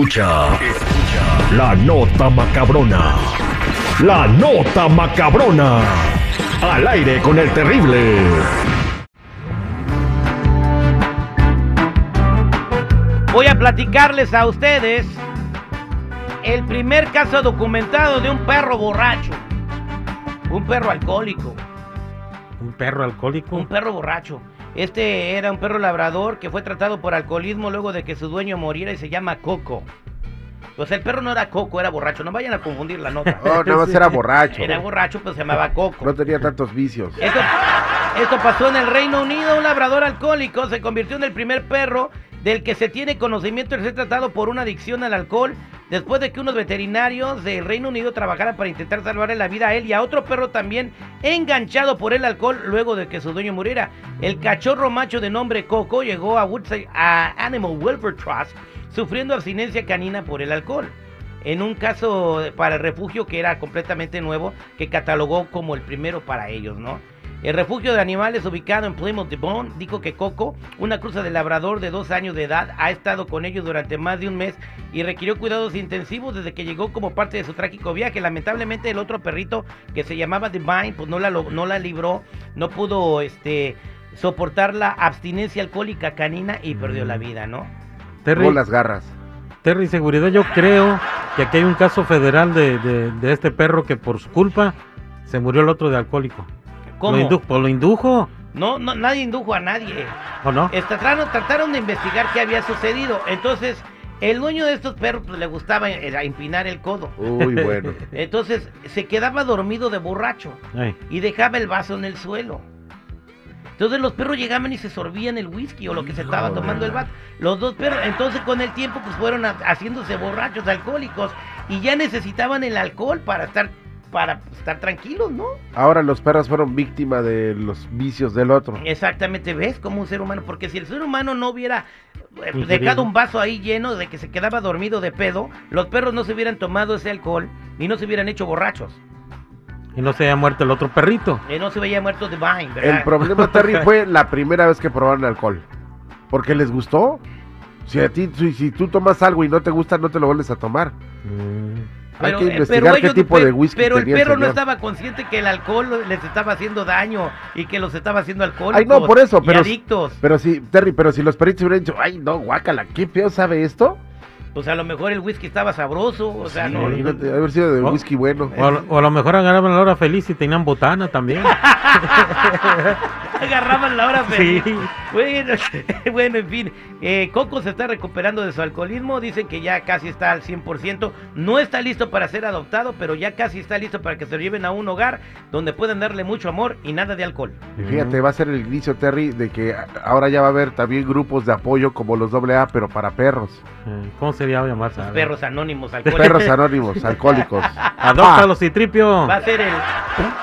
Escucha, escucha la nota macabrona. La nota macabrona. Al aire con el terrible. Voy a platicarles a ustedes el primer caso documentado de un perro borracho. Un perro alcohólico. Un perro alcohólico. Un perro borracho. Este era un perro labrador que fue tratado por alcoholismo luego de que su dueño muriera y se llama Coco. Pues el perro no era Coco, era borracho. No vayan a confundir la nota. No, nada más era borracho. Era borracho, pero se llamaba Coco. No tenía tantos vicios. Esto, esto pasó en el Reino Unido. Un labrador alcohólico se convirtió en el primer perro del que se tiene conocimiento de ser tratado por una adicción al alcohol después de que unos veterinarios del Reino Unido trabajaran para intentar salvarle la vida a él y a otro perro también enganchado por el alcohol luego de que su dueño muriera. El cachorro macho de nombre Coco llegó a Woodside a Animal Welfare Trust sufriendo abstinencia canina por el alcohol. En un caso para el refugio que era completamente nuevo, que catalogó como el primero para ellos, ¿no? El refugio de animales ubicado en Plymouth Devon dijo que Coco, una cruza de labrador de dos años de edad, ha estado con ellos durante más de un mes y requirió cuidados intensivos desde que llegó como parte de su trágico viaje. Lamentablemente el otro perrito que se llamaba Divine, pues no la, no la libró, no pudo este, soportar la abstinencia alcohólica canina y perdió la vida, ¿no? Terry, las garras. Terry, seguridad, yo creo que aquí hay un caso federal de, de, de este perro que por su culpa se murió el otro de alcohólico. ¿Cómo? ¿Lo, indu pues lo indujo? No, no, nadie indujo a nadie. ¿O no? Trataron, trataron de investigar qué había sucedido. Entonces, el dueño de estos perros pues, le gustaba era empinar el codo. Uy, bueno. Entonces, se quedaba dormido de borracho Ay. y dejaba el vaso en el suelo. Entonces los perros llegaban y se sorbían el whisky o lo que se estaba tomando el vato. Los dos perros, entonces con el tiempo pues fueron a- haciéndose borrachos, alcohólicos y ya necesitaban el alcohol para estar para estar tranquilos, ¿no? Ahora los perros fueron víctima de los vicios del otro. Exactamente, ¿ves? Como un ser humano, porque si el ser humano no hubiera eh, Ingerido. dejado un vaso ahí lleno de que se quedaba dormido de pedo, los perros no se hubieran tomado ese alcohol ni no se hubieran hecho borrachos. Y no se haya muerto el otro perrito. Eh, no se veía muerto de Vine, ¿verdad? El problema, Terry, fue la primera vez que probaron alcohol. Porque les gustó. Si a ti, si, si tú tomas algo y no te gusta, no te lo vuelves a tomar. Hay que eh, investigar qué ellos- tipo pe- de whisky Pero el tenía el perro no señor. estaba consciente que el alcohol les estaba haciendo daño y que los estaba haciendo alcohólicos Ay, no, por eso, pero, adictos. pero si, Terry, pero si los perritos hubieran dicho, ay, no, guácala, qué feo sabe esto. Pues a lo mejor el whisky estaba sabroso, o sea, no... Imagínate, haber sido de Oh. whisky bueno. O a, lo- o a lo mejor agarraban la hora feliz y tenían botana también. Agarraban la hora Sí. feliz. Bueno, bueno, en fin. eh, Coco se está recuperando de su alcoholismo. Dicen que ya casi está al 100%. No está listo para ser adoptado, pero ya casi está listo para que se lo lleven a un hogar donde puedan darle mucho amor y nada de alcohol. Y fíjate, va a ser el inicio, Terry, de que ahora ya va a haber también grupos de apoyo como los AA, pero para perros. Eh, ¿Cómo sería llamarse? A ver. Perros anónimos alcohólicos. Perros anónimos, alcohólicos. Adóptalo, Citripio. Va a ser el,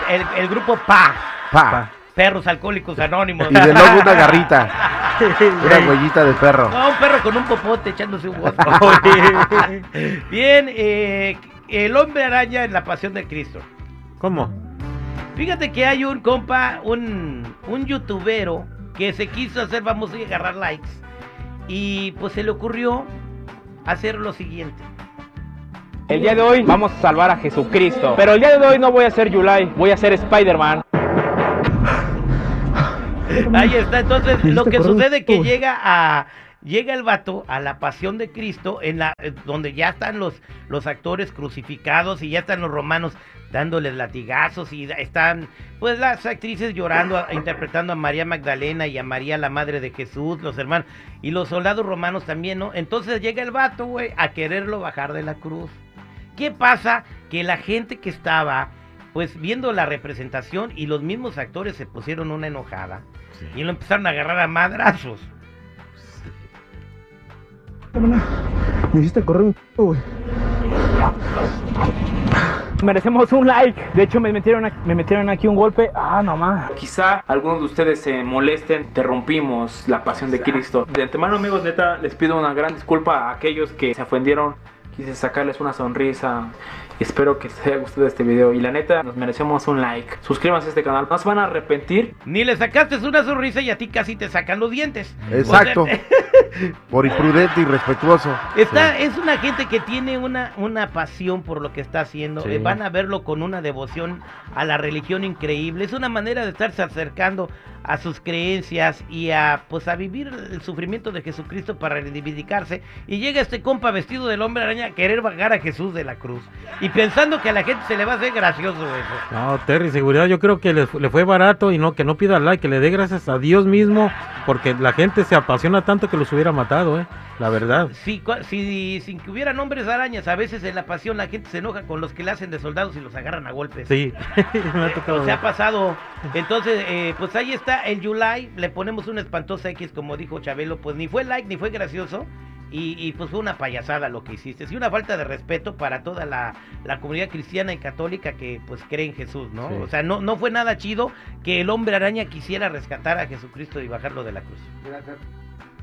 el, el grupo PA. Pa. Perros alcohólicos anónimos. Y de luego una garrita, una huellita de perro. No, un perro con un popote echándose un. Oye. Bien, eh, el hombre araña en la pasión de Cristo. ¿Cómo? Fíjate que hay un compa, un, un youtubero que se quiso hacer famoso y agarrar likes. Y pues se le ocurrió hacer lo siguiente. El día de hoy vamos a salvar a Jesucristo. Pero el día de hoy no voy a ser Yulai, voy a ser Spider-Man. Ahí está, entonces lo que sucede es que llega a llega el vato a la pasión de Cristo en la eh, donde ya están los los actores crucificados y ya están los romanos dándoles latigazos y están pues las actrices llorando a- interpretando a María Magdalena y a María la madre de Jesús, los hermanos y los soldados romanos también, ¿no? Entonces llega el vato, güey, a quererlo bajar de la cruz. ¿Qué pasa? Que la gente que estaba pues viendo la representación y los mismos actores se pusieron una enojada y lo empezaron a agarrar a madrazos. Me hiciste correr un güey. Merecemos un like. De hecho, me metieron, aquí, me metieron aquí un golpe. Ah, nomás. Quizá algunos de ustedes se molesten. Interrumpimos la pasión de Cristo. De antemano, amigos, neta, les pido una gran disculpa a aquellos que se ofendieron. Quise sacarles una sonrisa. Espero que les haya gustado este video. Y la neta, nos merecemos un like. Suscríbanse a este canal. No se van a arrepentir. Ni le sacaste una sonrisa y a ti casi te sacan los dientes. Exacto. O sea, Por imprudente y respetuoso. Está, Es una gente que tiene una, una pasión por lo que está haciendo. Sí. Eh, van a verlo con una devoción a la religión increíble. Es una manera de estarse acercando a sus creencias y a pues a vivir el sufrimiento de Jesucristo para reivindicarse. Y llega este compa vestido del hombre araña a querer vagar a Jesús de la cruz. Y pensando que a la gente se le va a hacer gracioso eso. No, Terry, seguridad, yo creo que le, fu- le fue barato y no que no pida like, que le dé gracias a Dios mismo, porque la gente se apasiona tanto que los hubiera matado, ¿eh? La verdad. Si, cua- si, sin que hubieran hombres arañas, a veces en la pasión la gente se enoja con los que le hacen de soldados y los agarran a golpes. Sí, me ha tocado. O sea, ha pasado. Entonces, eh, pues ahí está el July. Le ponemos una espantosa X, como dijo Chabelo. Pues ni fue like ni fue gracioso. Y, y, pues fue una payasada lo que hiciste. Sí, una falta de respeto para toda la, la comunidad cristiana y católica que pues cree en Jesús, ¿no? Sí. O sea, no, no fue nada chido que el hombre araña quisiera rescatar a Jesucristo y bajarlo de la cruz.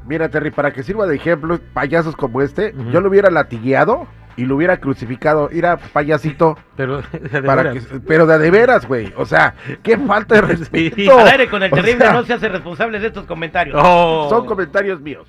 Mira, Terry, para que sirva de ejemplo, payasos como este, yo lo hubiera latigueado y lo hubiera crucificado. Mira, payasito. Pero, de para veras. que, pero de, de veras, güey. O sea, qué falta de respeto. Al aire con el O terrible sea, no se hace responsable de estos comentarios. Oh. Son comentarios míos.